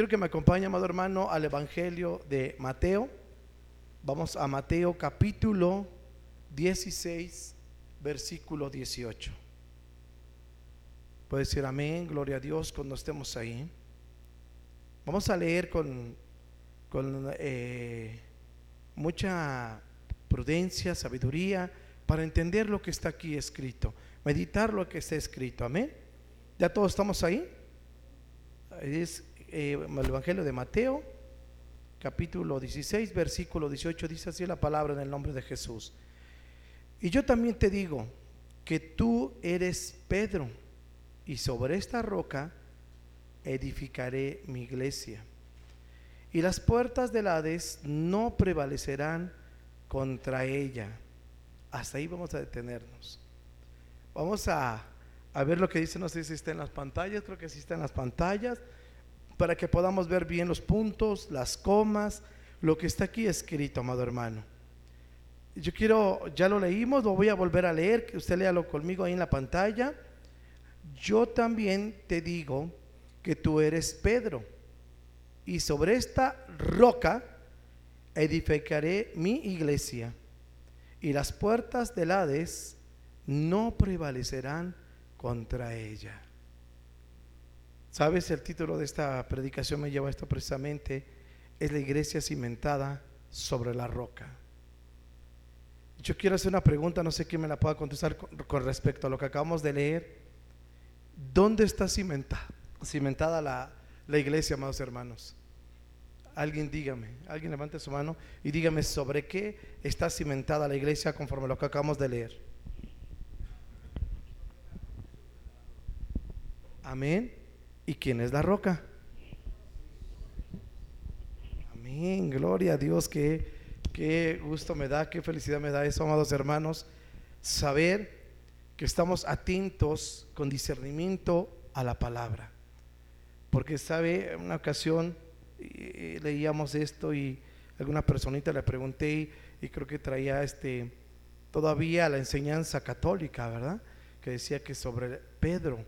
Quiero que me acompañe, amado hermano, al Evangelio de Mateo. Vamos a Mateo capítulo 16, versículo 18. Puede decir amén, gloria a Dios cuando estemos ahí. Vamos a leer con, eh, mucha prudencia, sabiduría, para entender lo que está aquí escrito, meditar lo que está escrito. Amén. ¿Ya todos estamos ahí? Es eh, el Evangelio de Mateo, capítulo 16, versículo 18, dice así la palabra en el nombre de Jesús. Y yo también te digo que tú eres Pedro, y sobre esta roca edificaré mi iglesia. Y las puertas del Hades no prevalecerán contra ella. Hasta ahí vamos a detenernos. Vamos a, a, ver lo que dice, no sé si está en las pantallas, creo que sí está en las pantallas, para que podamos ver bien los puntos, las comas, lo que está aquí escrito, amado hermano. Yo quiero, ya lo leímos, lo voy a volver a leer, que usted léalo conmigo ahí en la pantalla. Yo también te digo que tú eres Pedro, y sobre esta roca edificaré mi iglesia y las puertas del Hades no prevalecerán contra ella. ¿Sabes? El título de esta predicación me lleva a esto precisamente. Es la iglesia cimentada sobre la roca. Yo quiero hacer una pregunta, no sé quién me la pueda contestar con, respecto a lo que acabamos de leer. ¿Dónde está cimentada, cimentada la, la iglesia, amados hermanos? Alguien dígame, alguien levante su mano y dígame sobre qué está cimentada la iglesia conforme a lo que acabamos de leer. Amén. ¿Y quién es la roca? Amén. Gloria a Dios. Qué, qué gusto me da, qué felicidad me da eso, amados hermanos. Saber que estamos atentos con discernimiento a la palabra. Porque sabe, en una ocasión leíamos esto y alguna personita le pregunté y, creo que traía este todavía la enseñanza católica, ¿verdad? Que decía que sobre Pedro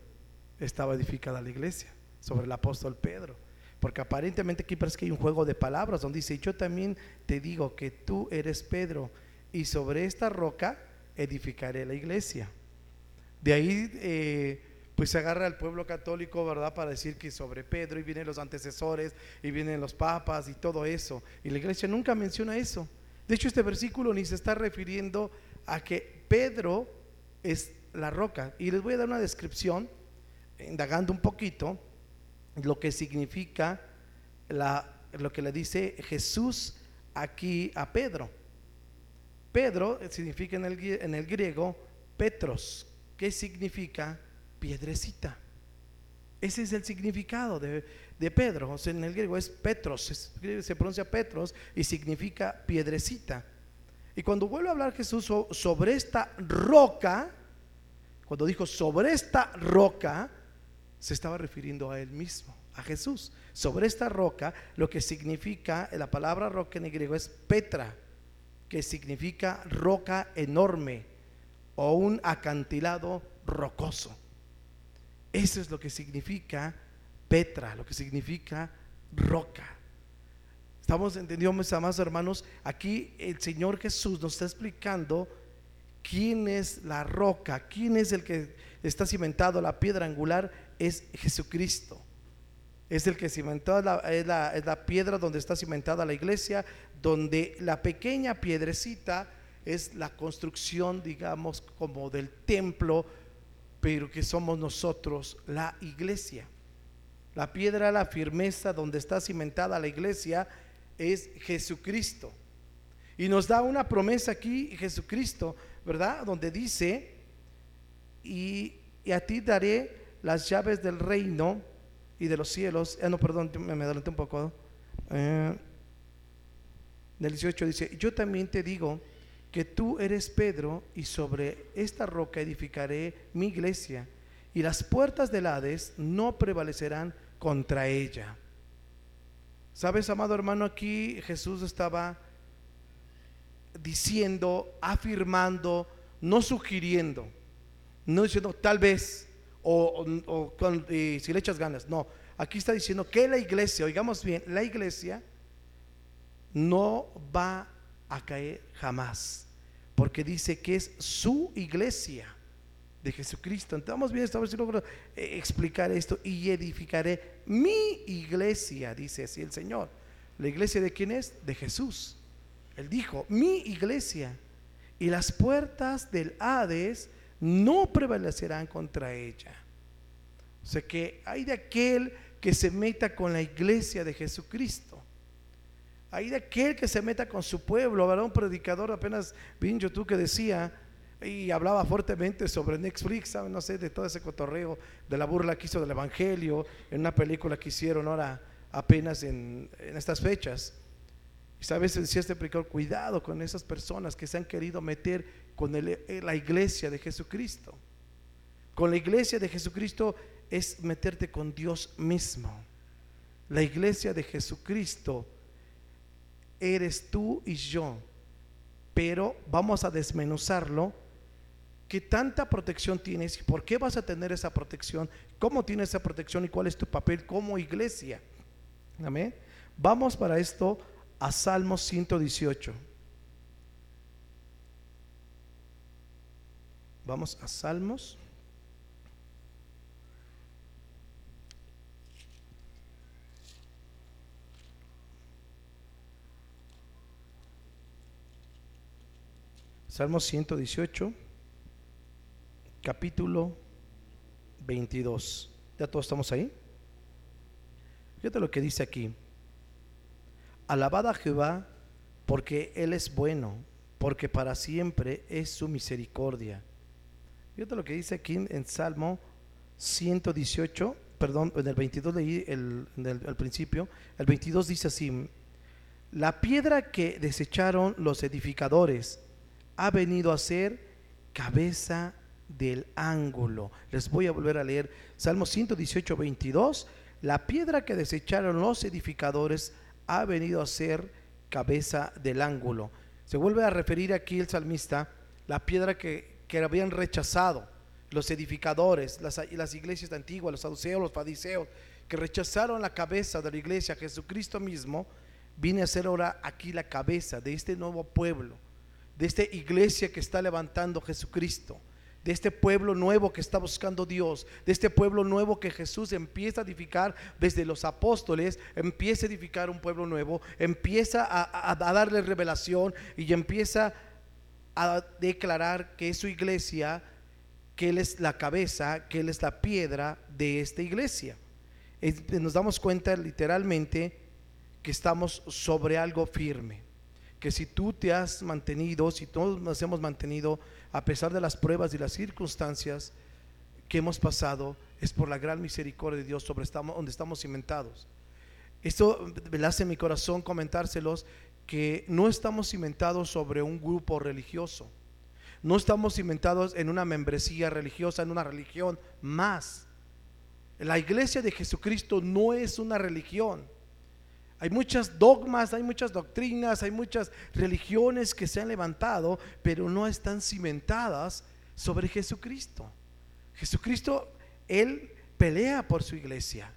estaba edificada la iglesia, sobre el apóstol Pedro. Porque aparentemente aquí parece que hay un juego de palabras donde dice, yo también te digo que tú eres Pedro y sobre esta roca edificaré la iglesia. De ahí eh, pues se agarra al pueblo católico, ¿verdad? Para decir que sobre Pedro y vienen los antecesores y vienen los papas y todo eso. Y la iglesia nunca menciona eso. De hecho, este versículo ni se está refiriendo a que Pedro es la roca. Y les voy a dar una descripción, indagando un poquito, lo que significa lo que le dice Jesús aquí a Pedro. Pedro significa en el, en el griego Petros. ¿Qué significa? piedrecita. Ese es el significado de, Pedro. O sea, en el griego es Petros, se, pronuncia Petros y significa piedrecita. Y cuando vuelve a hablar Jesús sobre esta roca, cuando dijo sobre esta roca, se estaba refiriendo a él mismo, a Jesús. Sobre esta roca, lo que significa, la palabra roca en griego es Petra, que significa roca enorme o un acantilado rocoso. Eso es lo que significa Petra, lo que significa roca. Estamos entendiendo, mis amados hermanos, aquí el Señor Jesús nos está explicando quién es la roca, quién es el que está cimentado, la piedra angular, es Jesucristo. Es el que cimentó, es la, es la piedra donde está cimentada la iglesia, donde la pequeña piedrecita es la construcción, digamos, como del templo pero que somos nosotros la iglesia. La piedra, la firmeza donde está cimentada la iglesia es Jesucristo. Y nos da una promesa aquí Jesucristo, ¿verdad? Donde dice, y, a ti daré las llaves del reino y de los cielos. Ah, no, perdón, me, me adelanté un poco. Eh, del 18 dice, yo también te digo que tú eres Pedro y sobre esta roca edificaré mi iglesia y las puertas del Hades no prevalecerán contra ella. ¿Sabes, amado hermano? Aquí Jesús estaba diciendo, afirmando, no sugiriendo, no diciendo tal vez o, si le echas ganas, no, aquí está diciendo que la iglesia, oigamos bien, la iglesia no va a caer jamás, porque dice que es su iglesia de Jesucristo. Vamos bien, si logro eh, explicar esto y edificaré mi iglesia, dice así el Señor. ¿La iglesia de quién es? De Jesús. Él dijo, mi iglesia. Y las puertas del Hades no prevalecerán contra ella. O sea que hay de aquel que se meta con la iglesia de Jesucristo. Hay de aquel que se meta con su pueblo. Habrá un predicador apenas vi en YouTube que decía y hablaba fuertemente sobre Netflix, no sé, de todo ese cotorreo, de la burla que hizo del Evangelio, en una película que hicieron ahora apenas en, estas fechas. Y sabes, decía este predicador, cuidado con esas personas que se han querido meter con eh, la iglesia de Jesucristo. Con la iglesia de Jesucristo es meterte con Dios mismo. La iglesia de Jesucristo eres tú y yo. Pero vamos a desmenuzarlo. ¿Qué tanta protección tienes? ¿Por qué vas a tener esa protección? ¿Cómo tienes esa protección y cuál es tu papel como iglesia? Amén. Vamos para esto a Salmos 118. Vamos a Salmos. Salmos 118, capítulo 22. ¿Ya todos estamos ahí? Fíjate lo que dice aquí. Alabad a Jehová porque Él es bueno, porque para siempre es su misericordia. Fíjate lo que dice aquí en Salmo 118, perdón, en el 22 leí el, el, principio, el 22 dice así, la piedra que desecharon los edificadores ha venido a ser cabeza del ángulo. Les voy a volver a leer Salmo 118, 22, la piedra que desecharon los edificadores ha venido a ser cabeza del ángulo. Se vuelve a referir aquí el salmista, la piedra que que habían rechazado los edificadores, las, las iglesias antiguas, los saduceos, los fariseos, que rechazaron la cabeza de la iglesia, Jesucristo mismo, viene a ser ahora aquí la cabeza de este nuevo pueblo, de esta iglesia que está levantando Jesucristo, de este pueblo nuevo que está buscando Dios, de este pueblo nuevo que Jesús empieza a edificar desde los apóstoles, empieza a edificar un pueblo nuevo, empieza a, a darle revelación y empieza a declarar que es su iglesia, que Él es la cabeza, que Él es la piedra de esta iglesia. Nos damos cuenta literalmente que estamos sobre algo firme, que si tú te has mantenido, si todos nos hemos mantenido, a pesar de las pruebas y las circunstancias que hemos pasado, es por la gran misericordia de Dios sobre estamos, donde estamos cimentados. Esto me hace mi corazón comentárselos que no estamos cimentados sobre un grupo religioso. No estamos cimentados en una membresía religiosa, en una religión más. La iglesia de Jesucristo no es una religión. Hay muchas dogmas, hay muchas doctrinas, hay muchas religiones que se han levantado, pero no están cimentadas sobre Jesucristo. Jesucristo, Él pelea por su iglesia.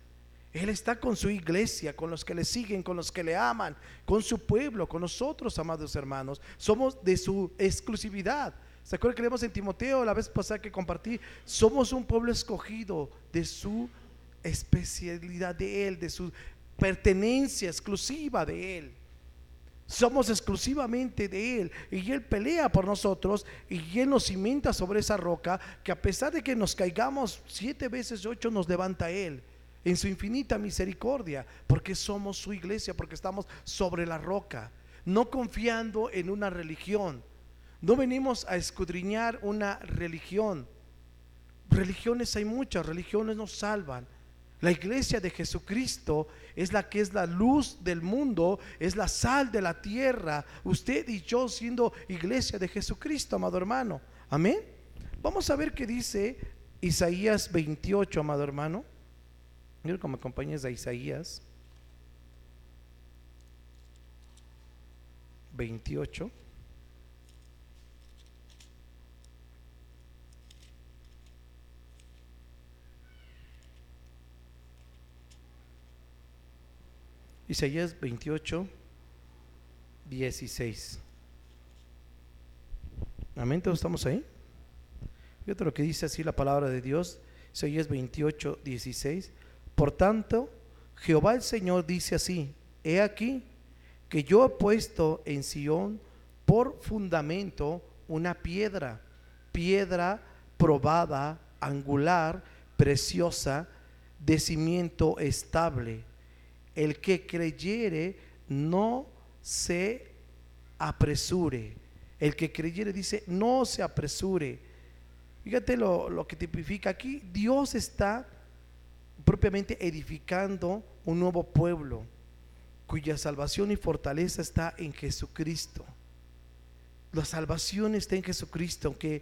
Él está con su iglesia, con los que le siguen, con los que le aman, con su pueblo, con nosotros, amados hermanos. Somos de su exclusividad. ¿Se acuerdan que leemos en Timoteo la vez pasada que compartí? Somos un pueblo escogido de su especialidad de Él, de su pertenencia exclusiva de Él. Somos exclusivamente de Él y Él pelea por nosotros y Él nos cimenta sobre esa roca que a pesar de que nos caigamos siete veces, ocho nos levanta Él en su infinita misericordia, porque somos su iglesia, porque estamos sobre la roca, no confiando en una religión. No venimos a escudriñar una religión. Religiones hay muchas, religiones nos salvan. La iglesia de Jesucristo es la que es la luz del mundo, es la sal de la tierra. Usted y yo siendo iglesia de Jesucristo, amado hermano. Amén. Vamos a ver qué dice Isaías 28, amado hermano. Quiero que me acompañes a Isaías 28. Isaías 28, 16. Amén, todos estamos ahí. Fíjate lo que dice así la palabra de Dios, Isaías 28, 16. Por tanto, Jehová el Señor dice así, he aquí que yo he puesto en Sión por fundamento una piedra, piedra probada, angular, preciosa, de cimiento estable. El que creyere no se apresure. El que creyere dice, no se apresure. Fíjate lo, lo que tipifica aquí. Dios está propiamente edificando un nuevo pueblo cuya salvación y fortaleza está en Jesucristo. La salvación está en Jesucristo, aunque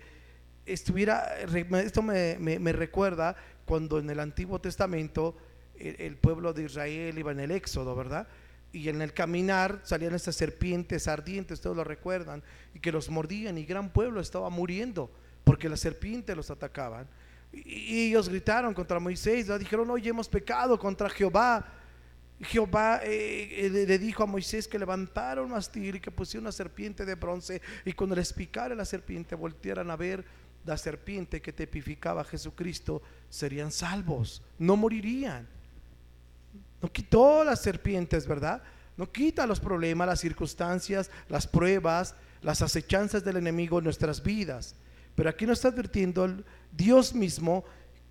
estuviera, esto me, recuerda cuando en el Antiguo Testamento el, pueblo de Israel iba en el Éxodo, ¿verdad? Y en el caminar salían estas serpientes ardientes, todos lo recuerdan, y que los mordían y gran pueblo estaba muriendo porque las serpientes los atacaban. Y, ellos gritaron contra Moisés, dijeron, oye, hemos pecado contra Jehová. Jehová eh, eh, le dijo a Moisés que levantara un mastil y que pusiera una serpiente de bronce y cuando les picara la serpiente voltearan a ver la serpiente que tipificaba a Jesucristo, serían salvos, no morirían. No quitó las serpientes, ¿verdad? No quita los problemas, las circunstancias, las pruebas, las acechanzas del enemigo en nuestras vidas. Pero aquí nos está advirtiendo Dios mismo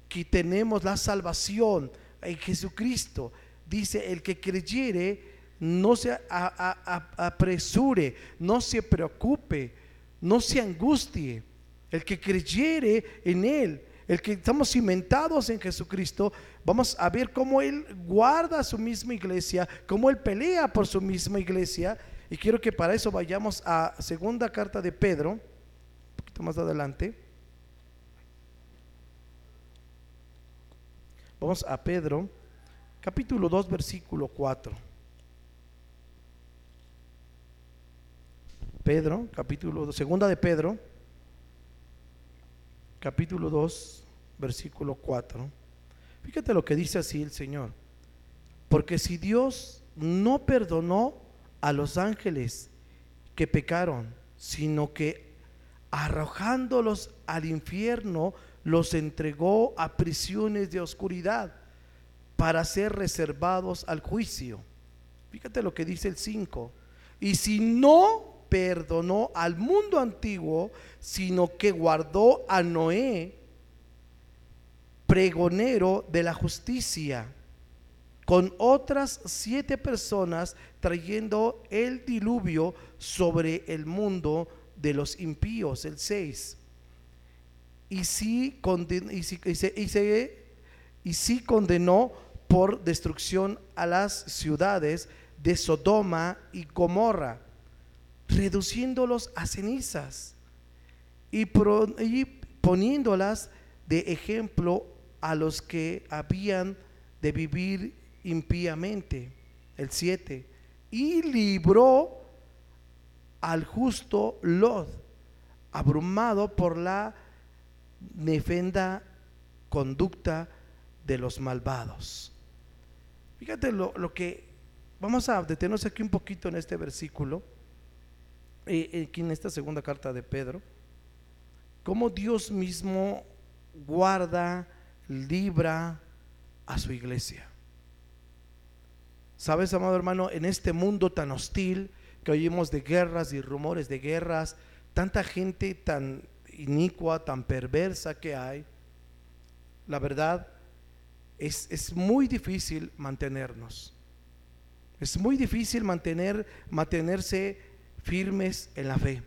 que tenemos la salvación en Jesucristo. Dice, el que creyere, no se apresure, no se preocupe, no se angustie el que creyere en Él, el que estamos cimentados en Jesucristo, vamos a ver cómo Él guarda su misma iglesia, cómo Él pelea por su misma iglesia. Y quiero que para eso vayamos a segunda carta de Pedro, un poquito más adelante. Vamos a Pedro, capítulo 2, versículo 4. Pedro, capítulo 2, segunda de Pedro capítulo 2, versículo 4. Fíjate lo que dice así el Señor. Porque si Dios no perdonó a los ángeles que pecaron, sino que arrojándolos al infierno, los entregó a prisiones de oscuridad para ser reservados al juicio. Fíjate lo que dice el 5. Y si no perdonó al mundo antiguo, sino que guardó a Noé, pregonero de la justicia, con otras siete personas trayendo el diluvio sobre el mundo de los impíos, el 6. Y sí, y sí condenó por destrucción a las ciudades de Sodoma y Gomorra reduciéndolos a cenizas y, poniéndolas de ejemplo a los que habían de vivir impíamente. El 7. Y libró al justo Lot, abrumado por la nefenda conducta de los malvados. Fíjate lo, lo que, vamos a detenernos aquí un poquito en este versículo aquí en esta segunda carta de Pedro, cómo Dios mismo guarda, libra a su iglesia. Sabes, amado hermano, en este mundo tan hostil que oímos de guerras y rumores de guerras, tanta gente tan inicua, tan perversa que hay, la verdad es, es muy difícil mantenernos. Es muy difícil mantener, mantenerse firmes en la fe.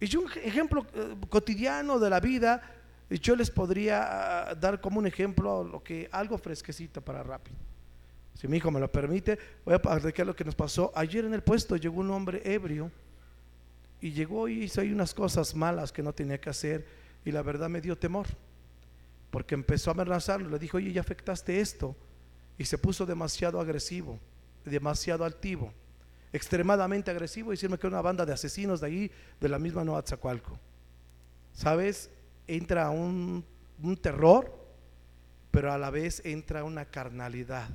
Y un ejemplo eh, cotidiano de la vida, yo les podría ah, dar como un ejemplo lo que algo fresquecito para rápido. Si mi hijo me lo permite, voy a platicar lo que nos pasó. Ayer en el puesto llegó un hombre ebrio y llegó y hizo ahí unas cosas malas que no tenía que hacer y la verdad me dio temor porque empezó a amenazarlo. Le dijo, oye, ya afectaste esto y se puso demasiado agresivo, demasiado altivo extremadamente agresivo y decirme que era una banda de asesinos de ahí, de la misma Nueva Tzacualco. ¿Sabes? Entra un, terror, pero a la vez entra una carnalidad.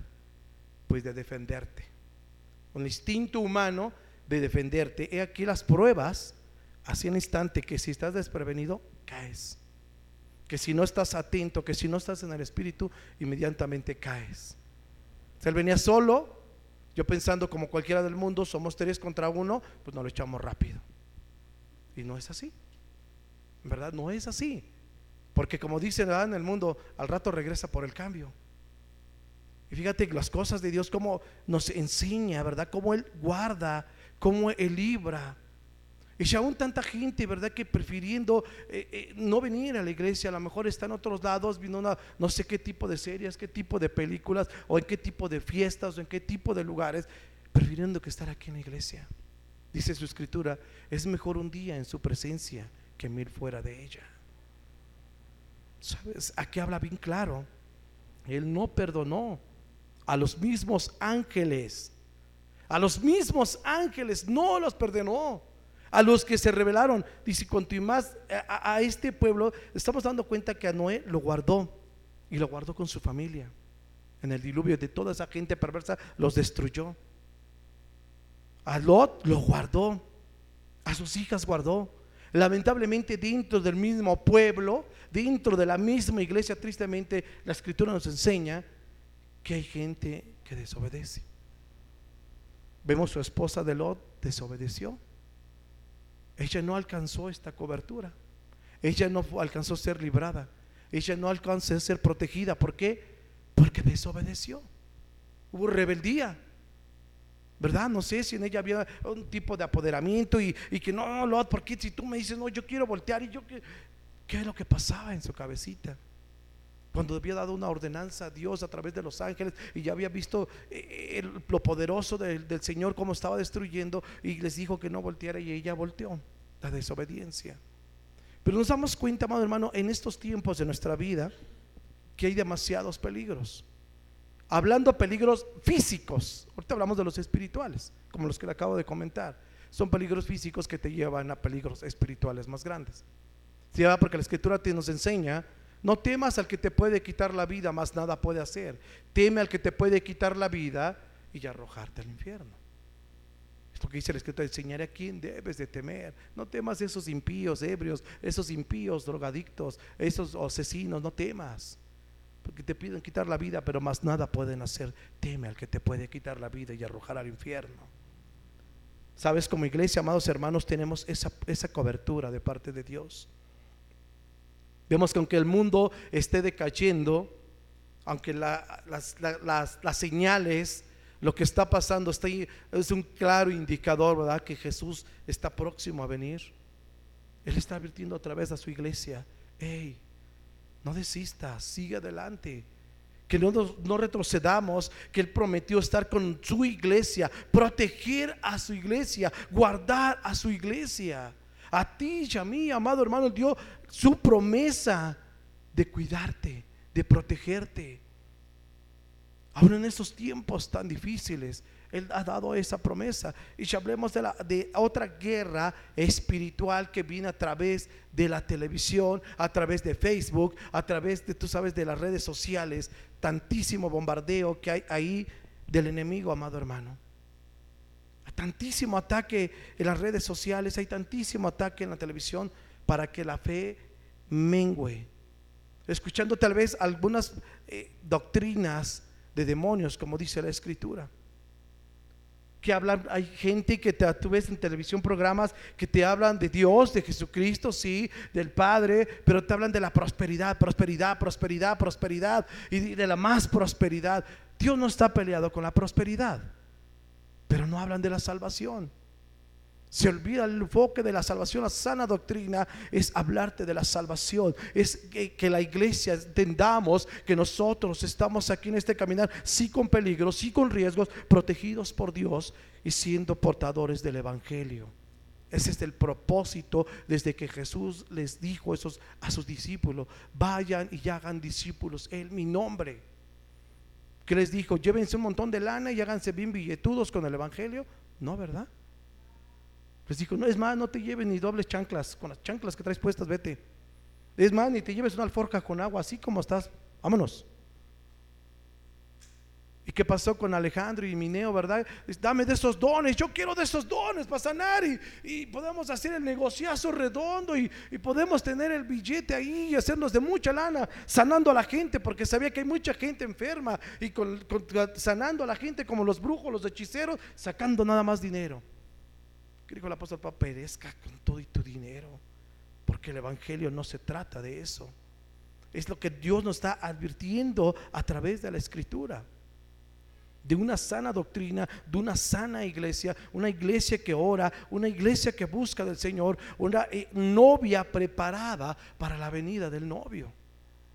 Pues de defenderte. Un instinto humano de defenderte. He aquí las pruebas, así en instante, que si estás desprevenido, caes. Que si no estás atento, que si no estás en el espíritu, inmediatamente caes. Si él venía solo, yo pensando como cualquiera del mundo, somos tres contra uno, pues no lo echamos rápido. Y no es así. Verdad, no es así. Porque como dicen en el mundo, al rato regresa por el cambio. Y fíjate las cosas de Dios, como nos enseña, ¿verdad? Cómo Él guarda, cómo Él libra. Y si aún tanta gente, ¿verdad? Que prefiriendo eh, eh, no venir a la iglesia, a lo mejor está en otros lados, viendo una, no sé qué tipo de series, qué tipo de películas, o en qué tipo de fiestas, o en qué tipo de lugares, prefiriendo que estar aquí en la iglesia. Dice su escritura, es mejor un día en su presencia que mil fuera de ella. ¿Sabes? Aquí habla bien claro. Él no perdonó a los mismos ángeles. A los mismos ángeles no los perdonó. A los que se rebelaron. Dice, más a, a este pueblo, estamos dando cuenta que a Noé lo guardó. Y lo guardó con su familia. En el diluvio de toda esa gente perversa los destruyó. A Lot lo guardó. A sus hijas guardó. Lamentablemente dentro del mismo pueblo, dentro de la misma iglesia, tristemente la escritura nos enseña que hay gente que desobedece. Vemos su esposa de Lot desobedeció. Ella no alcanzó esta cobertura. Ella no alcanzó a ser librada. Ella no alcanzó a ser protegida. ¿Por qué? Porque desobedeció. Hubo rebeldía. ¿Verdad? No sé si en ella había un tipo de apoderamiento y, que no, Lot, porque si tú me dices, no, yo quiero voltear y yo, ¿qué, qué es lo que pasaba en su cabecita? cuando había dado una ordenanza a Dios a través de los ángeles y ya había visto eh, lo poderoso del, del Señor cómo estaba destruyendo y les dijo que no volteara y ella volteó, la desobediencia. Pero nos damos cuenta, amado hermano, en estos tiempos de nuestra vida que hay demasiados peligros. Hablando peligros físicos, ahorita hablamos de los espirituales, como los que le acabo de comentar. Son peligros físicos que te llevan a peligros espirituales más grandes. ¿Sí? Porque la escritura te nos enseña no temas al que te puede quitar la vida, más nada puede hacer. Teme al que te puede quitar la vida y arrojarte al infierno. Esto que dice el escrito, enseñaré a quién debes de temer. No temas esos impíos, ebrios, esos impíos, drogadictos, esos asesinos, no temas. Porque te piden quitar la vida, pero más nada pueden hacer. Teme al que te puede quitar la vida y arrojar al infierno. Sabes, como iglesia, amados hermanos, tenemos esa, esa cobertura de parte de Dios. Vemos que aunque el mundo esté decayendo, aunque las, señales, lo que está pasando está es un claro indicador, ¿verdad? Que Jesús está próximo a venir. Él está advirtiendo otra vez a su iglesia, hey, no desistas, sigue adelante. Que no, no retrocedamos, que Él prometió estar con su iglesia, proteger a su iglesia, guardar a su iglesia. A ti y a mí, amado hermano, dio su promesa de cuidarte, de protegerte. Aún en estos tiempos tan difíciles, Él ha dado esa promesa. Y si hablemos de, la, de otra guerra espiritual que viene a través de la televisión, a través de Facebook, a través de, tú sabes, de las redes sociales, tantísimo bombardeo que hay ahí del enemigo, amado hermano tantísimo ataque en las redes sociales, hay tantísimo ataque en la televisión para que la fe mengüe. Escuchando tal vez algunas eh, doctrinas de demonios, como dice la escritura. Que hablan, hay gente que te, tú ves en televisión programas que te hablan de Dios, de Jesucristo, sí, del Padre, pero te hablan de la prosperidad, prosperidad, prosperidad, prosperidad y de la más prosperidad. Dios no está peleado con la prosperidad pero no hablan de la salvación. Se olvida el enfoque de la salvación, la sana doctrina es hablarte de la salvación, es que, la iglesia entendamos que nosotros estamos aquí en este caminar, sí con peligros, sí con riesgos, protegidos por Dios y siendo portadores del Evangelio. Ese es el propósito desde que Jesús les dijo a sus discípulos, vayan y hagan discípulos en mi nombre que les dijo, llévense un montón de lana y háganse bien billetudos con el Evangelio. No, ¿verdad? Les dijo, no, es más, no te lleves ni dobles chanclas, con las chanclas que traes puestas, vete. Es más, ni te lleves una alforja con agua, así como estás, vámonos. ¿Y qué pasó con Alejandro y Mineo, verdad? Dame de esos dones, yo quiero de esos dones para sanar y, podemos hacer el negociazo redondo y, podemos tener el billete ahí y hacernos de mucha lana, sanando a la gente, porque sabía que hay mucha gente enferma y sanando a la gente como los brujos, los hechiceros, sacando nada más dinero. ¿Qué dijo el apóstol Pablo? Perezca con todo y tu dinero, porque el Evangelio no se trata de eso. Es lo que Dios nos está advirtiendo a través de la Escritura de una sana doctrina, de una sana iglesia, una iglesia que ora, una iglesia que busca del Señor, una eh, novia preparada para la venida del novio.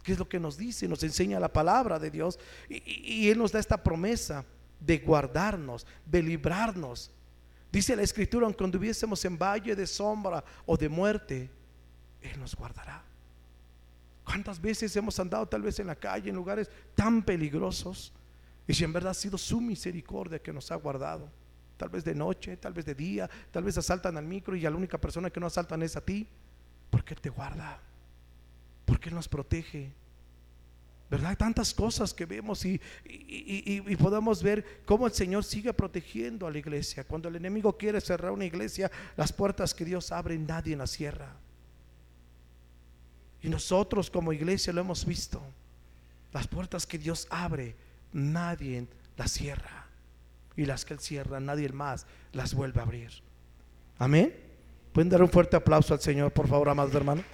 ¿Qué es lo que nos dice? Nos enseña la palabra de Dios y, Él nos da esta promesa de guardarnos, de librarnos. Dice la escritura, aunque anduviésemos en valle de sombra o de muerte, Él nos guardará. ¿Cuántas veces hemos andado tal vez en la calle, en lugares tan peligrosos? Y si en verdad ha sido su misericordia que nos ha guardado, tal vez de noche, tal vez de día, tal vez asaltan al micro y a la única persona que no asaltan es a ti, porque Él te guarda, porque Él nos protege. ¿Verdad? Hay tantas cosas que vemos y, y, podemos ver cómo el Señor sigue protegiendo a la iglesia. Cuando el enemigo quiere cerrar una iglesia, las puertas que Dios abre, nadie la cierra. Y nosotros como iglesia lo hemos visto. Las puertas que Dios abre, nadie las cierra. Y las que él cierra, nadie más las vuelve a abrir. Amén. Pueden dar un fuerte aplauso al Señor, por favor, amados hermanos.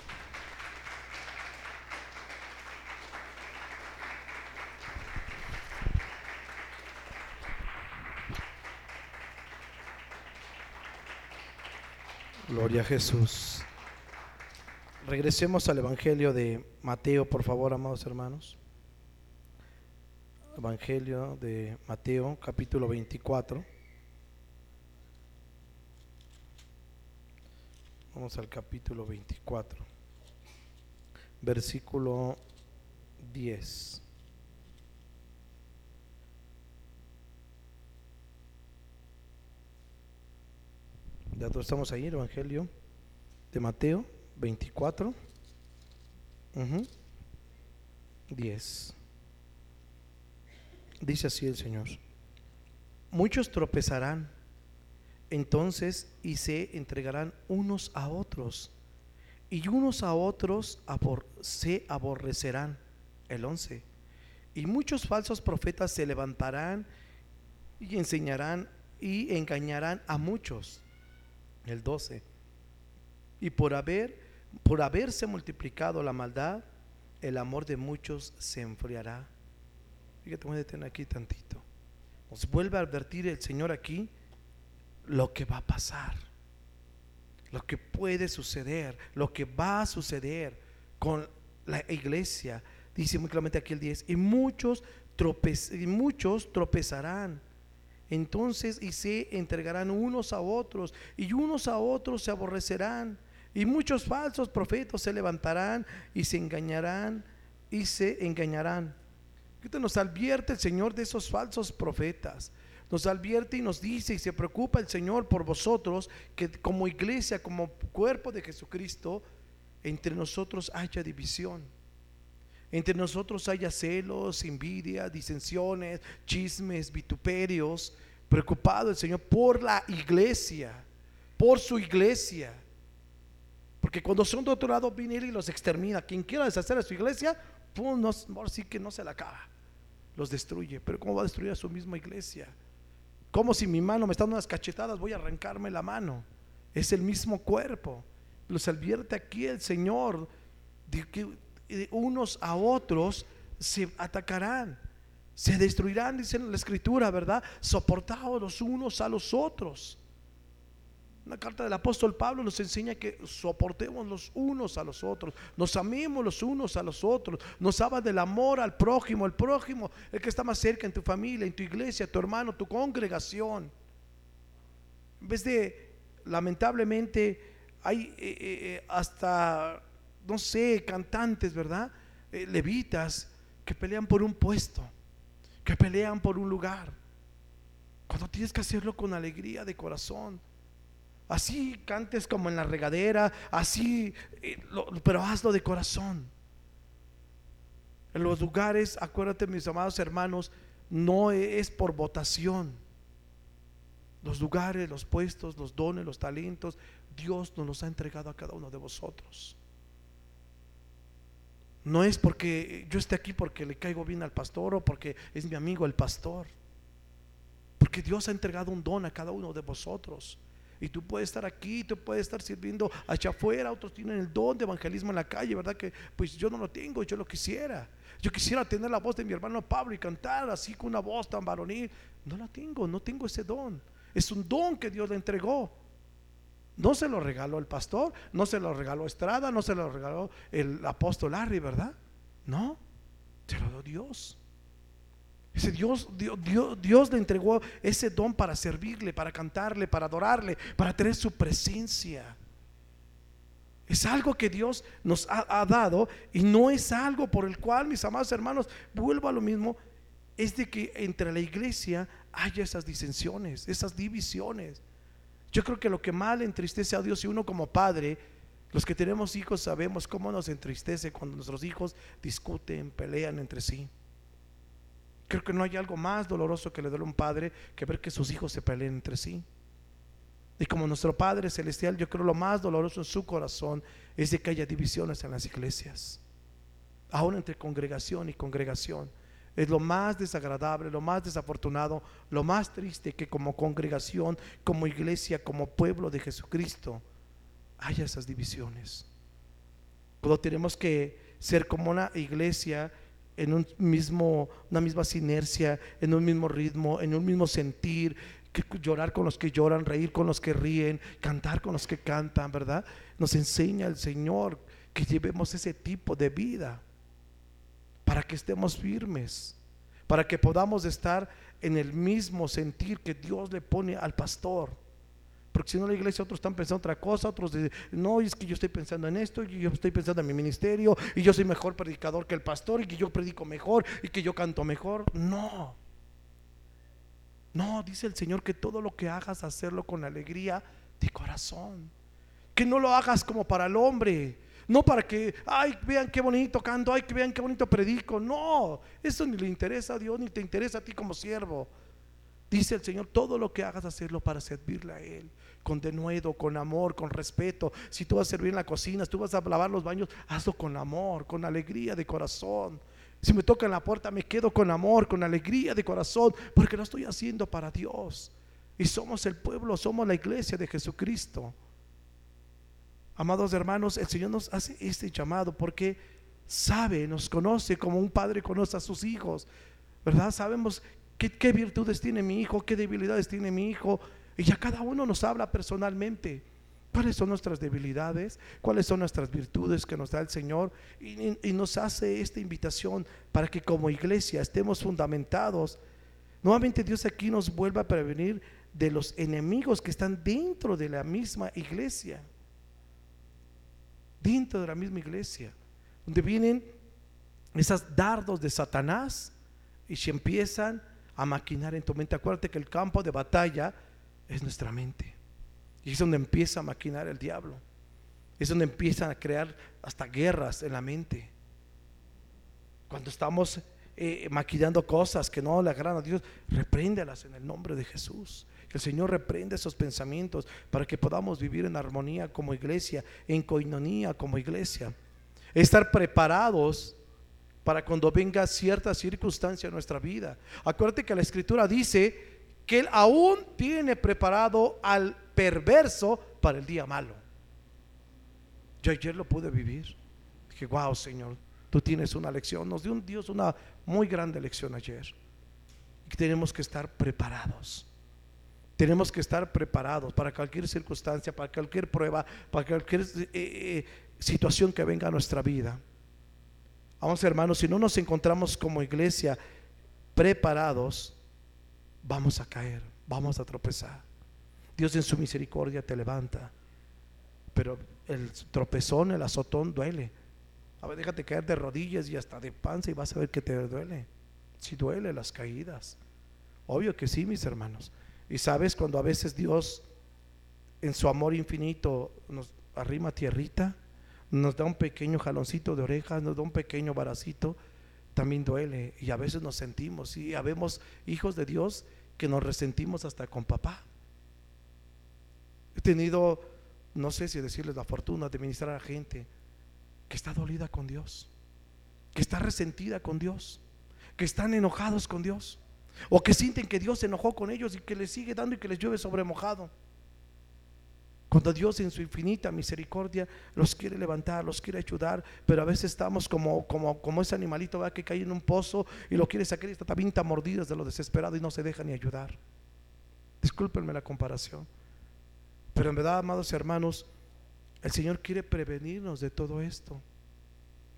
Gloria a Jesús. Regresemos al Evangelio de Mateo, por favor, amados hermanos. Evangelio de Mateo, capítulo 24. Vamos al capítulo 24, versículo 10. Ya todos estamos ahí, el Evangelio de Mateo 24, 10. Dice así el Señor. Muchos tropezarán entonces y se entregarán unos a otros y unos a otros se aborrecerán. El 11. Y muchos falsos profetas se levantarán y enseñarán y engañarán a muchos. El 12. Y por haber por haberse multiplicado la maldad, el amor de muchos se enfriará. Fíjate, voy a detener aquí tantito. Nos vuelve a advertir el Señor aquí lo que va a pasar, lo que puede suceder, lo que va a suceder con la iglesia. Dice muy claramente aquí el 10, y muchos, y muchos tropezarán. Entonces y se entregarán unos a otros y unos a otros se aborrecerán. Y muchos falsos profetas se levantarán y se engañarán y se engañarán nos advierte el Señor de esos falsos profetas. Nos advierte y nos dice y se preocupa el Señor por vosotros que como iglesia, como cuerpo de Jesucristo, entre nosotros haya división. Entre nosotros haya celos, envidia, disensiones, chismes, vituperios. Preocupado el Señor por la iglesia, por su iglesia. Porque cuando son lado, viene Él y los extermina. Quien quiera deshacer a su iglesia, pum, no, sí que no se la acaba los destruye. Pero ¿cómo va a destruir a su misma iglesia? Como si mi mano me está dando unas cachetadas, voy a arrancarme la mano? Es el mismo cuerpo. Los advierte aquí el Señor de que unos a otros se atacarán, se destruirán, dice la escritura, ¿verdad? Soportados los unos a los otros. Una carta del apóstol Pablo nos enseña que soportemos los unos a los otros, nos amemos los unos a los otros, nos habla del amor al prójimo, el prójimo, el que está más cerca en tu familia, en tu iglesia, tu hermano, tu congregación. En vez de, lamentablemente, hay eh, eh, eh, hasta, no sé, cantantes, ¿verdad? levitas que pelean por un puesto, que pelean por un lugar. Cuando tienes que hacerlo con alegría de corazón Así cantes como en la regadera, así, eh, pero hazlo de corazón. En los lugares, acuérdate mis amados hermanos, no es por votación. Los lugares, los puestos, los dones, los talentos, Dios nos los ha entregado a cada uno de vosotros. No es porque yo esté aquí porque le caigo bien al pastor o porque es mi amigo el pastor. Porque Dios ha entregado un don a cada uno de vosotros. Y tú puedes estar aquí, tú puedes estar sirviendo allá afuera, otros tienen el don de evangelismo en la calle, ¿verdad? Que pues yo no lo tengo, yo lo quisiera. Yo quisiera tener la voz de mi hermano Pablo y cantar así con una voz tan varonil. No la tengo, no tengo ese don. Es un don que Dios le entregó. No se lo regaló el pastor, no se lo regaló Estrada, no se lo regaló el apóstol Larry, ¿verdad? No, se lo dio Dios. Ese Dios, Dios, Dios, Dios, le entregó ese don para servirle, para cantarle, para adorarle, para tener su presencia. Es algo que Dios nos ha, ha, dado y no es algo por el cual, mis amados hermanos, vuelvo a lo mismo, es de que entre la iglesia haya esas disensiones, esas divisiones. Yo creo que lo que mal entristece a Dios y uno como padre, los que tenemos hijos sabemos cómo nos entristece cuando nuestros hijos discuten, pelean entre sí. Creo que no hay algo más doloroso que le duele a un padre que ver que sus hijos se peleen entre sí. Y como nuestro Padre Celestial, yo creo lo más doloroso en su corazón es que haya divisiones en las iglesias, aún entre congregación y congregación. Es lo más desagradable, lo más desafortunado, lo más triste que como congregación, como iglesia, como pueblo de Jesucristo, haya esas divisiones. Cuando tenemos que ser como una iglesia en un mismo, una misma sinergia, en un mismo ritmo, en un mismo sentir, llorar con los que lloran, reír con los que ríen, cantar con los que cantan, ¿verdad? Nos enseña el Señor que llevemos ese tipo de vida para que estemos firmes, para que podamos estar en el mismo sentir que Dios le pone al pastor. Porque si no la iglesia otros están pensando otra cosa, otros dicen, no, es que yo estoy pensando en esto, y yo estoy pensando en mi ministerio, y yo soy mejor predicador que el pastor, y que yo predico mejor, y que yo canto mejor. No. No, dice el Señor que todo lo que hagas, hacerlo con alegría de corazón. Que no lo hagas como para el hombre, no para que, ay, vean qué bonito canto, ay, que vean qué bonito predico. No, eso ni le interesa a Dios, ni te interesa a ti como siervo. Dice el Señor, todo lo que hagas, hacerlo para servirle a Él, con denuedo, con amor, con respeto. Si tú vas a servir en la cocina, si tú vas a lavar los baños, hazlo con amor, con alegría de corazón. Si me toca en la puerta, me quedo con amor, con alegría de corazón, porque lo estoy haciendo para Dios. Y somos el pueblo, somos la iglesia de Jesucristo. Amados hermanos, el Señor nos hace este llamado porque sabe, nos conoce como un padre conoce a sus hijos, ¿verdad? Sabemos qué, virtudes tiene mi hijo, qué debilidades tiene mi hijo, y ya cada uno nos habla personalmente. ¿Cuáles son nuestras debilidades? ¿Cuáles son nuestras virtudes que nos da el Señor? Y, nos hace esta invitación para que como iglesia estemos fundamentados. Nuevamente Dios aquí nos vuelva a prevenir de los enemigos que están dentro de la misma iglesia dentro de la misma iglesia, donde vienen esas dardos de Satanás y se empiezan a maquinar en tu mente. Acuérdate que el campo de batalla es nuestra mente. Y es donde empieza a maquinar el diablo. Es donde empiezan a crear hasta guerras en la mente. Cuando estamos eh, maquinando cosas que no le agradan a Dios, repréndelas en el nombre de Jesús. El Señor reprenda esos pensamientos para que podamos vivir en armonía como iglesia, en coinonía como iglesia. Estar preparados para cuando venga cierta circunstancia en nuestra vida. Acuérdate que la escritura dice que Él aún tiene preparado al perverso para el día malo. Yo ayer lo pude vivir. Dije, wow, Señor, tú tienes una lección. Nos dio un Dios una muy grande lección ayer. Y tenemos que estar preparados. Tenemos que estar preparados para cualquier circunstancia, para cualquier prueba, para cualquier eh, eh, situación que venga a nuestra vida. Vamos hermanos, si no nos encontramos como iglesia preparados, vamos a caer, vamos a tropezar. Dios en su misericordia te levanta, pero el tropezón, el azotón duele. A ver, déjate caer de rodillas y hasta de panza y vas a ver que te duele. Si duele las caídas. Obvio que sí, mis hermanos. Y sabes cuando a veces Dios en su amor infinito nos arrima tierrita, nos da un pequeño jaloncito de orejas, nos da un pequeño baracito, también duele y a veces nos sentimos y habemos hijos de Dios que nos resentimos hasta con papá. He tenido, no sé si decirles la fortuna de ministrar a gente que está dolida con Dios, que está resentida con Dios, que están enojados con Dios, o que sienten que Dios se enojó con ellos y que les sigue dando y que les llueve sobre mojado. Cuando Dios en su infinita misericordia los quiere levantar, los quiere ayudar, pero a veces estamos como, como, como ese animalito ¿va? que cae en un pozo y lo quiere sacar y está también mordidas de lo desesperado y no se deja ni ayudar. Discúlpenme la comparación. Pero en verdad, amados hermanos, el Señor quiere prevenirnos de todo esto.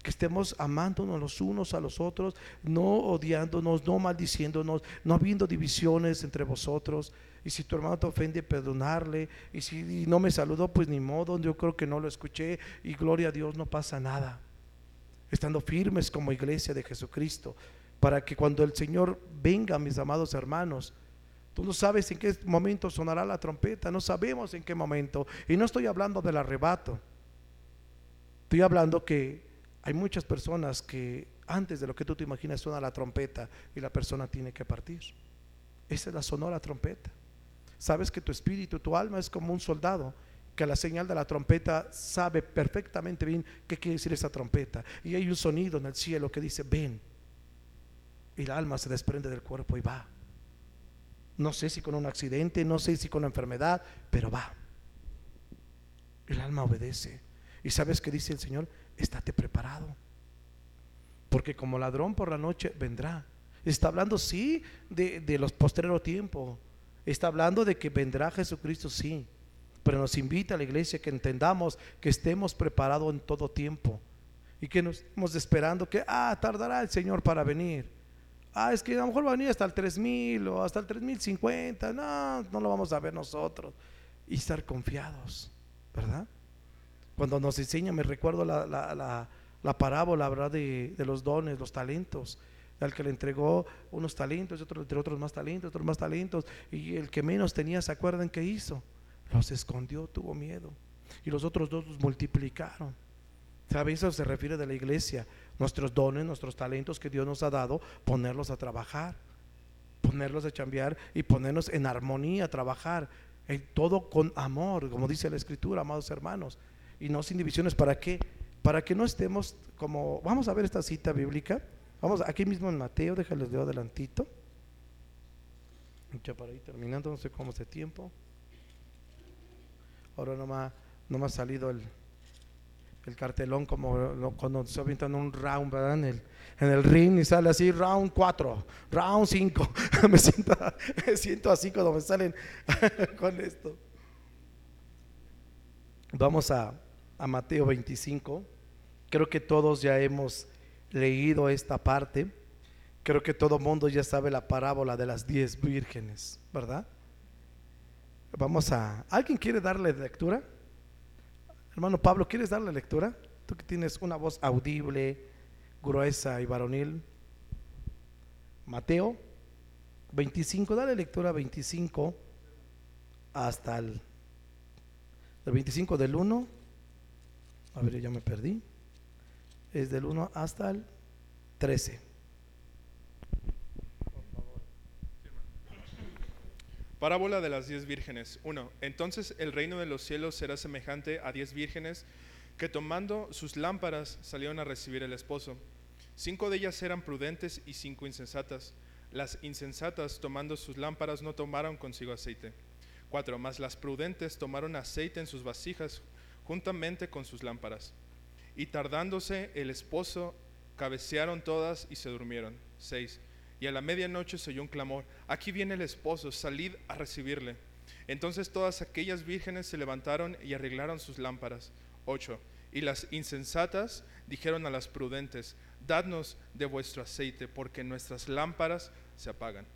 Que estemos amándonos los unos a los otros, no odiándonos, no maldiciéndonos, no habiendo divisiones entre vosotros y si tu hermano te ofende, perdonarle. Y si no me saludó, pues ni modo, yo creo que no lo escuché y gloria a Dios, no pasa nada. Estando firmes como iglesia de Jesucristo, para que cuando el Señor venga, mis amados hermanos, Tú no sabes en qué momento sonará la trompeta, no sabemos en qué momento. Y no estoy hablando del arrebato. Estoy hablando que hay muchas personas que antes de lo que tú te imaginas suena la trompeta y la persona tiene que partir. Esa es la sonora trompeta. Sabes que tu espíritu, tu alma es como un soldado que a la señal de la trompeta sabe perfectamente bien qué quiere decir esa trompeta. Y hay un sonido en el cielo que dice, ven. Y el alma se desprende del cuerpo y va. No sé si con un accidente, no sé si con una enfermedad, pero va. El alma obedece. Y sabes que dice el Señor, estate preparado. Porque como ladrón por la noche vendrá. Está hablando, sí, de, de los postreros tiempos Está hablando de que vendrá Jesucristo, sí, pero nos invita a la iglesia que entendamos que estemos preparados en todo tiempo y que nos estemos esperando que, ah, tardará el Señor para venir. Ah, es que a lo mejor va a venir hasta el 3000 o hasta el 3050. No, no lo vamos a ver nosotros. Y estar confiados, ¿verdad? Cuando nos enseña, me recuerdo la, la, la, parábola, ¿verdad? De, de los dones, los talentos al que le entregó unos talentos, otro, entre otros más talentos, otros más talentos, y el que menos tenía, ¿se acuerdan qué hizo? Los escondió, tuvo miedo, y los otros dos los multiplicaron. ¿Sabe? Eso se refiere de la iglesia, nuestros dones, nuestros talentos que Dios nos ha dado, ponerlos a trabajar, ponerlos a chambear y ponernos en armonía a trabajar, todo con amor, como dice la escritura, amados hermanos, y no sin divisiones, ¿para qué? Para que no estemos como, vamos a ver esta cita bíblica, Vamos aquí mismo en Mateo, déjales de adelantito. Ya para ir terminando, no sé cómo es el tiempo. Ahora no me, no me ha salido el, el cartelón como cuando se avientan un round, ¿verdad? En el, en el ring y sale así, round 4, round 5. me, siento, me siento así cuando me salen con esto. Vamos a, a Mateo 25. Creo que todos ya hemos leído esta parte, creo que todo mundo ya sabe la parábola de las diez vírgenes, ¿verdad? Vamos a... ¿Alguien quiere darle lectura? Hermano Pablo, ¿quieres darle lectura? Tú que tienes una voz audible, gruesa y varonil. Mateo 25, dale lectura 25 hasta el, el 25 del 1. A ver, ya me perdí es del 1 hasta el 13. Parábola de las diez vírgenes. 1. Entonces el reino de los cielos será semejante a diez vírgenes que tomando sus lámparas salieron a recibir el esposo. Cinco de ellas eran prudentes y cinco insensatas. Las insensatas tomando sus lámparas no tomaron consigo aceite. 4. Mas las prudentes tomaron aceite en sus vasijas juntamente con sus lámparas. Y tardándose el esposo, cabecearon todas y se durmieron. 6. Y a la medianoche se oyó un clamor, aquí viene el esposo, salid a recibirle. Entonces todas aquellas vírgenes se levantaron y arreglaron sus lámparas. 8. Y las insensatas dijeron a las prudentes, dadnos de vuestro aceite, porque nuestras lámparas se apagan.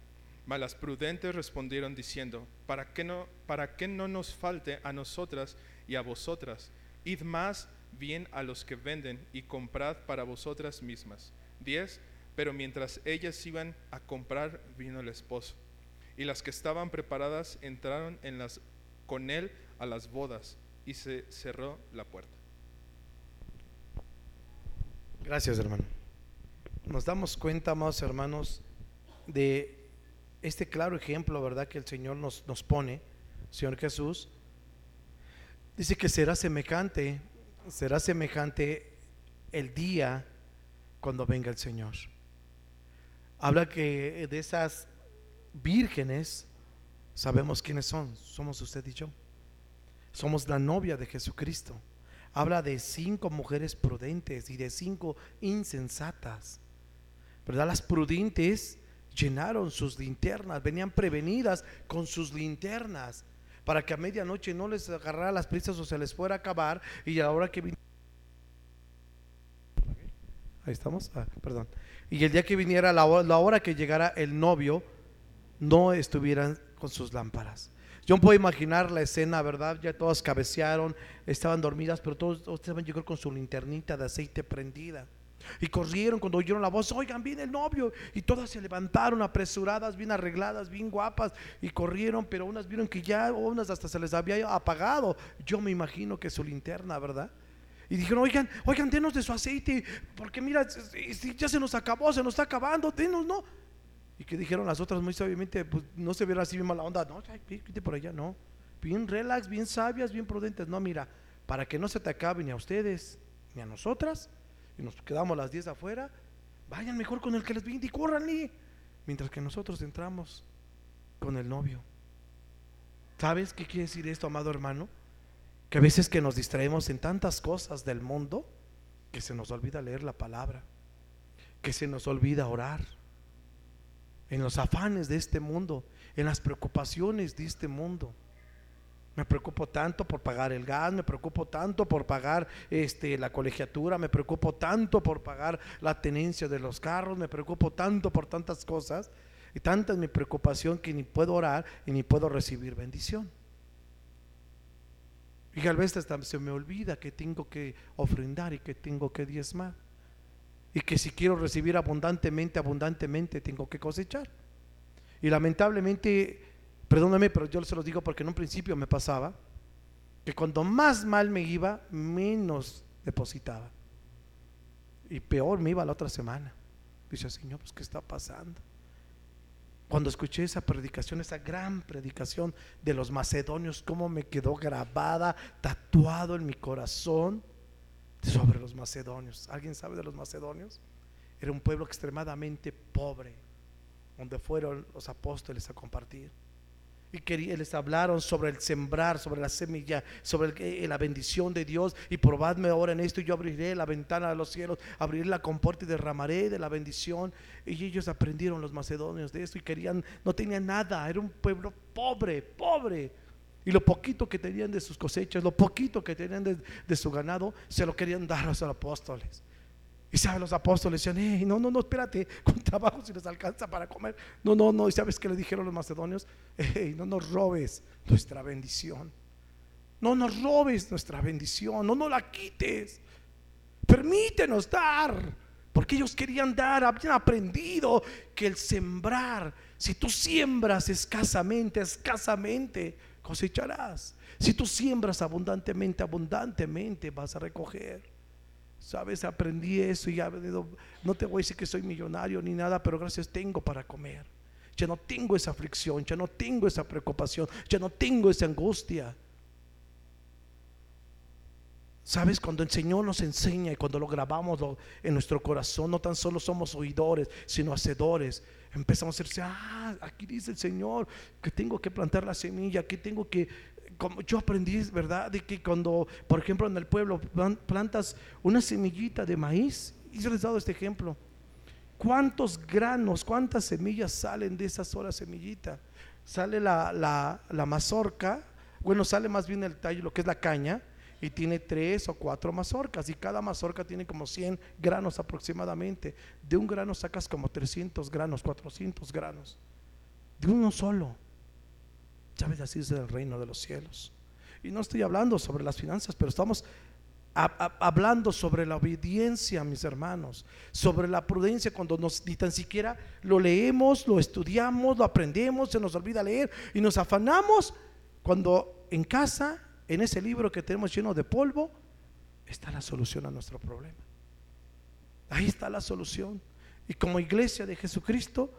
Mas las prudentes respondieron diciendo, para que no, para que no nos falte a nosotras y a vosotras, id más bien a los que venden y comprad para vosotras mismas. 10. Pero mientras ellas iban a comprar, vino el esposo. Y las que estaban preparadas entraron con él a las bodas y se cerró la puerta. Gracias, hermano. nos damos cuenta, amados hermanos, de este claro ejemplo, ¿verdad? Que el Señor nos, nos pone, Señor Jesús. Dice que será semejante, será semejante el día cuando venga el Señor. Habla que de esas vírgenes, sabemos quiénes son, somos usted y yo. Somos la novia de Jesucristo. Habla de cinco mujeres prudentes y de cinco insensatas. ¿Verdad? Las prudentes llenaron sus linternas, venían prevenidas con sus linternas para que a medianoche no les agarrara las prisas o se les fuera a acabar y a la hora que Ahí estamos, ah, perdón. Y el día que viniera la hora, la hora que llegara el novio, no estuvieran con sus lámparas. Yo puedo imaginar la escena, ¿verdad? Ya todas cabecearon, estaban dormidas, pero todos, todos estaban llegando con su linternita de aceite prendida. Y corrieron cuando oyeron la voz, oigan, viene el novio. Y todas se levantaron apresuradas, bien arregladas, bien guapas. Y corrieron, pero unas vieron que ya, unas hasta se les había apagado. Yo me imagino que su linterna, ¿verdad? Y dijeron, oigan, oigan, denos de su aceite, porque mira, ya se nos acabó, se nos está acabando, denos, ¿no? Y que dijeron las otras muy sabiamente, pues no se viera así bien mala onda, no, píquete por allá, no. Bien relax, bien sabias, bien prudentes, no, mira, para que no se te acabe ni a ustedes, ni a nosotras, y nos quedamos las 10 afuera, vayan mejor con el que les vinde y córranle, mientras que nosotros entramos con el novio. ¿Sabes qué quiere decir esto, amado hermano? Que a veces que nos distraemos en tantas cosas del mundo que se nos olvida leer la palabra, que se nos olvida orar, en los afanes de este mundo, en las preocupaciones de este mundo. Me preocupo tanto por pagar el gas, me preocupo tanto por pagar este, la colegiatura, me preocupo tanto por pagar la tenencia de los carros, me preocupo tanto por tantas cosas y tanta es mi preocupación que ni puedo orar y ni puedo recibir bendición. Y a veces se me olvida que tengo que ofrendar y que tengo que diezmar. Y que si quiero recibir abundantemente, abundantemente tengo que cosechar. Y lamentablemente Perdóname, pero yo se los digo porque en un principio me pasaba que cuando más mal me iba, menos depositaba. Y peor me iba la otra semana. Dice, Señor, pues ¿qué está pasando? Cuando escuché esa predicación, esa gran predicación de los macedonios, cómo me quedó grabada, tatuado en mi corazón sobre los macedonios. ¿Alguien sabe de los macedonios? Era un pueblo extremadamente pobre, donde fueron los apóstoles a compartir y les hablaron sobre el sembrar, sobre la semilla, sobre eh, la bendición de Dios. Y probadme ahora en esto y yo abriré la ventana de los cielos, abriré la compuerta y derramaré de la bendición. Y ellos aprendieron los macedonios de esto y querían, no tenían nada, era un pueblo pobre, pobre. Y lo poquito que tenían de sus cosechas, lo poquito que tenían de, de su ganado, se lo querían dar a los apóstoles. Y saben los apóstoles decían, no, no, no, espérate, con trabajo si les alcanza para comer. No, no, no. ¿Y sabes qué le dijeron los macedonios? no nos robes nuestra bendición. No nos robes nuestra bendición, no nos la quites. Permítenos dar. Porque ellos querían dar, habían aprendido que el sembrar, si tú siembras escasamente, escasamente, cosecharás. Si tú siembras abundantemente, abundantemente vas a recoger. Sabes, aprendí eso y ya no te voy a decir que soy millonario ni nada, pero gracias tengo para comer. Ya no tengo esa aflicción, ya no tengo esa preocupación, ya no tengo esa angustia. Sabes, cuando el Señor nos enseña y cuando lo grabamos en nuestro corazón, no tan solo somos oidores, sino hacedores. Empezamos a decirse, ah, aquí dice el Señor que tengo que plantar la semilla, que tengo que como yo aprendí, ¿verdad? De que cuando, por ejemplo, en el pueblo plantas una semillita de maíz, y yo les he dado este ejemplo, ¿cuántos granos, cuántas semillas salen de esa sola semillita? Sale la, la, la mazorca, bueno, sale más bien el tallo, lo que es la caña, y tiene tres o cuatro mazorcas y cada mazorca tiene como 100 granos aproximadamente. De un grano sacas como 300 granos, 400 granos. De uno solo. ¿Sabes? Así es el reino de los cielos. Y no estoy hablando sobre las finanzas, pero estamos hablando sobre la obediencia, mis hermanos, sobre la prudencia cuando nos, ni tan siquiera lo leemos, lo estudiamos, lo aprendemos, se nos olvida leer y nos afanamos cuando en casa, en ese libro que tenemos lleno de polvo, está la solución a nuestro problema. Ahí está la solución. Y como iglesia de Jesucristo,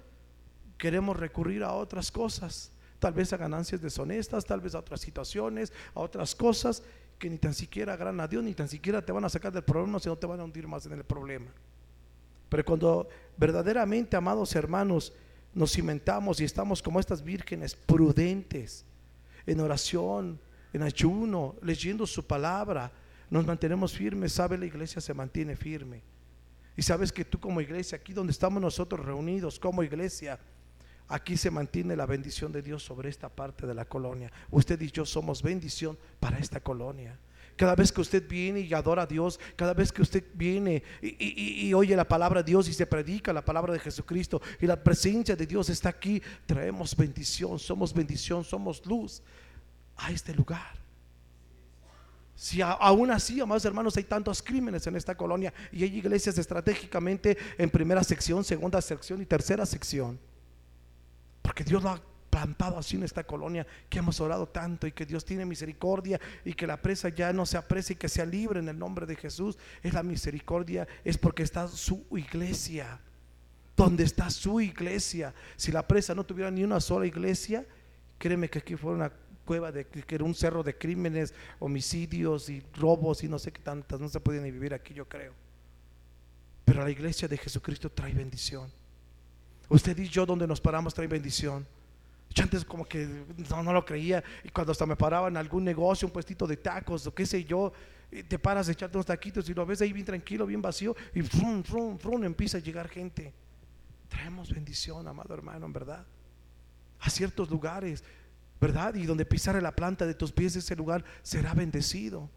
queremos recurrir a otras cosas, tal vez a ganancias deshonestas, tal vez a otras situaciones, a otras cosas que ni tan siquiera agradan a Dios, ni tan siquiera te van a sacar del problema, sino te van a hundir más en el problema. Pero cuando verdaderamente, amados hermanos, nos cimentamos y estamos como estas vírgenes prudentes, en oración, en ayuno, leyendo su palabra, nos mantenemos firmes, sabe la iglesia se mantiene firme. Y sabes que tú como iglesia, aquí donde estamos nosotros reunidos como iglesia, aquí se mantiene la bendición de Dios sobre esta parte de la colonia. Usted y yo somos bendición para esta colonia. Cada vez que usted viene y adora a Dios, cada vez que usted viene y, oye la palabra de Dios y se predica la palabra de Jesucristo y la presencia de Dios está aquí, traemos bendición, somos bendición, somos luz a este lugar. Si aún así, amados hermanos, hay tantos crímenes en esta colonia y hay iglesias estratégicamente en primera sección, segunda sección y tercera sección. Porque Dios lo ha plantado así en esta colonia, que hemos orado tanto y que Dios tiene misericordia y que la presa ya no se aprecie y que sea libre en el nombre de Jesús. Es la misericordia, es porque está su iglesia. Donde está su iglesia. Si la presa no tuviera ni una sola iglesia, créeme que aquí fuera una cueva de que era un cerro de crímenes, homicidios y robos y no sé qué tantas, no se podían ni vivir aquí, yo creo. Pero la iglesia de Jesucristo trae bendición. Usted y yo donde nos paramos trae bendición. Yo antes como que no, no lo creía y cuando hasta me paraba en algún negocio, un puestito de tacos o qué sé yo, te paras a echarte unos taquitos y lo ves ahí bien tranquilo, bien vacío y frum, frum, frum, empieza a llegar gente. Traemos bendición, amado hermano, en verdad. A ciertos lugares ¿verdad? Y donde pisare la planta de tus pies, ese lugar será bendecido.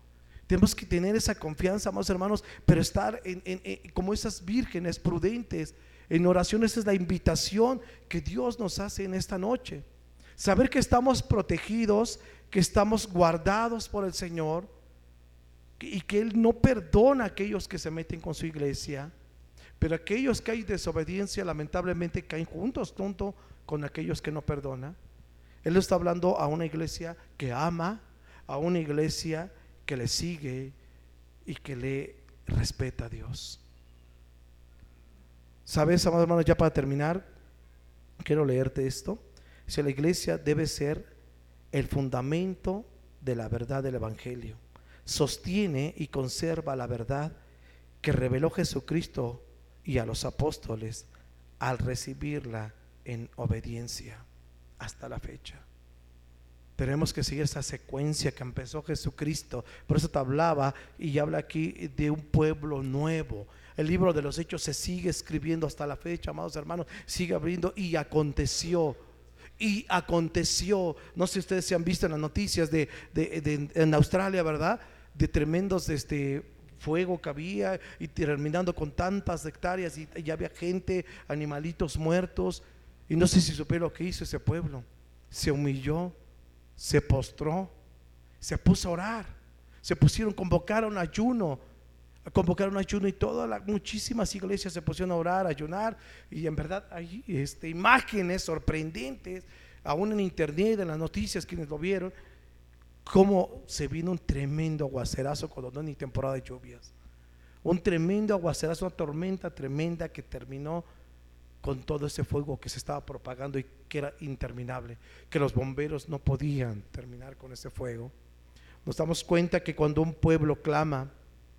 Tenemos que tener esa confianza, amados hermanos, pero estar en, como esas vírgenes prudentes. En oración, esa es la invitación que Dios nos hace en esta noche. Saber que estamos protegidos, que estamos guardados por el Señor y que Él no perdona a aquellos que se meten con su iglesia. Pero aquellos que hay desobediencia, lamentablemente caen juntos, junto con aquellos que no perdonan. Él está hablando a una iglesia que ama, a una iglesia que le sigue y que le respeta a Dios. ¿Sabes, amados hermanos, ya para terminar, quiero leerte esto? Si la iglesia debe ser el fundamento de la verdad del Evangelio. Sostiene y conserva la verdad que reveló Jesucristo y a los apóstoles al recibirla en obediencia hasta la fecha. Tenemos que seguir esa secuencia que empezó Jesucristo. Por eso te hablaba y habla aquí de un pueblo nuevo. El libro de los hechos se sigue escribiendo hasta la fecha, amados hermanos. Sigue abriendo y aconteció. Y aconteció. No sé si ustedes se han visto en las noticias de, en Australia, ¿verdad? De tremendos este, fuego que había y terminando con tantas hectáreas y ya había gente, animalitos muertos. Y no sé si supe lo que hizo ese pueblo. Se humilló, se postró, se puso a orar. Se pusieron, convocaron ayuno, convocaron ayuno y todas las muchísimas iglesias se pusieron a orar, a ayunar. Y en verdad hay este, imágenes sorprendentes, aún en internet, en las noticias, quienes lo vieron, cómo se vino un tremendo aguacerazo cuando no ni temporada de lluvias. Un tremendo aguacerazo, una tormenta tremenda que terminó con todo ese fuego que se estaba propagando y que era interminable, que los bomberos no podían terminar con ese fuego. Nos damos cuenta que cuando un pueblo clama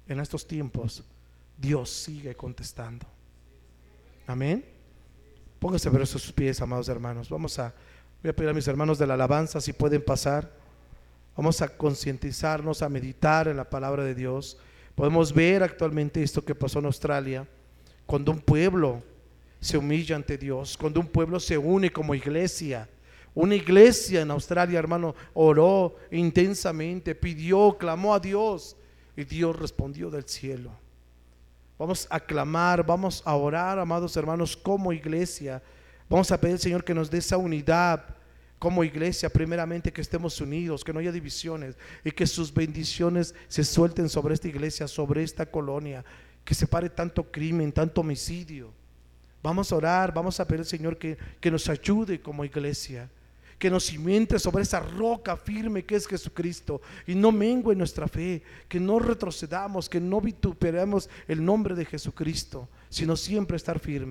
en estos tiempos, Dios sigue contestando. Amén. Pónganse ver sus pies, amados hermanos. Vamos a, voy a pedir a mis hermanos de la alabanza si pueden pasar. Vamos a concientizarnos, a meditar en la palabra de Dios. Podemos ver actualmente esto que pasó en Australia, cuando un pueblo se humilla ante Dios, cuando un pueblo se une como iglesia. Una iglesia en Australia, hermano, oró intensamente, pidió, clamó a Dios y Dios respondió del cielo. Vamos a clamar, vamos a orar, amados hermanos, como iglesia. Vamos a pedir al Señor que nos dé esa unidad como iglesia, primeramente que estemos unidos, que no haya divisiones y que sus bendiciones se suelten sobre esta iglesia, sobre esta colonia, que se pare tanto crimen, tanto homicidio. Vamos a orar, vamos a pedir al Señor que, que nos ayude como iglesia que nos cimente sobre esa roca firme que es Jesucristo y no mengue nuestra fe, que no retrocedamos, que no vituperemos el nombre de Jesucristo, sino siempre estar firme.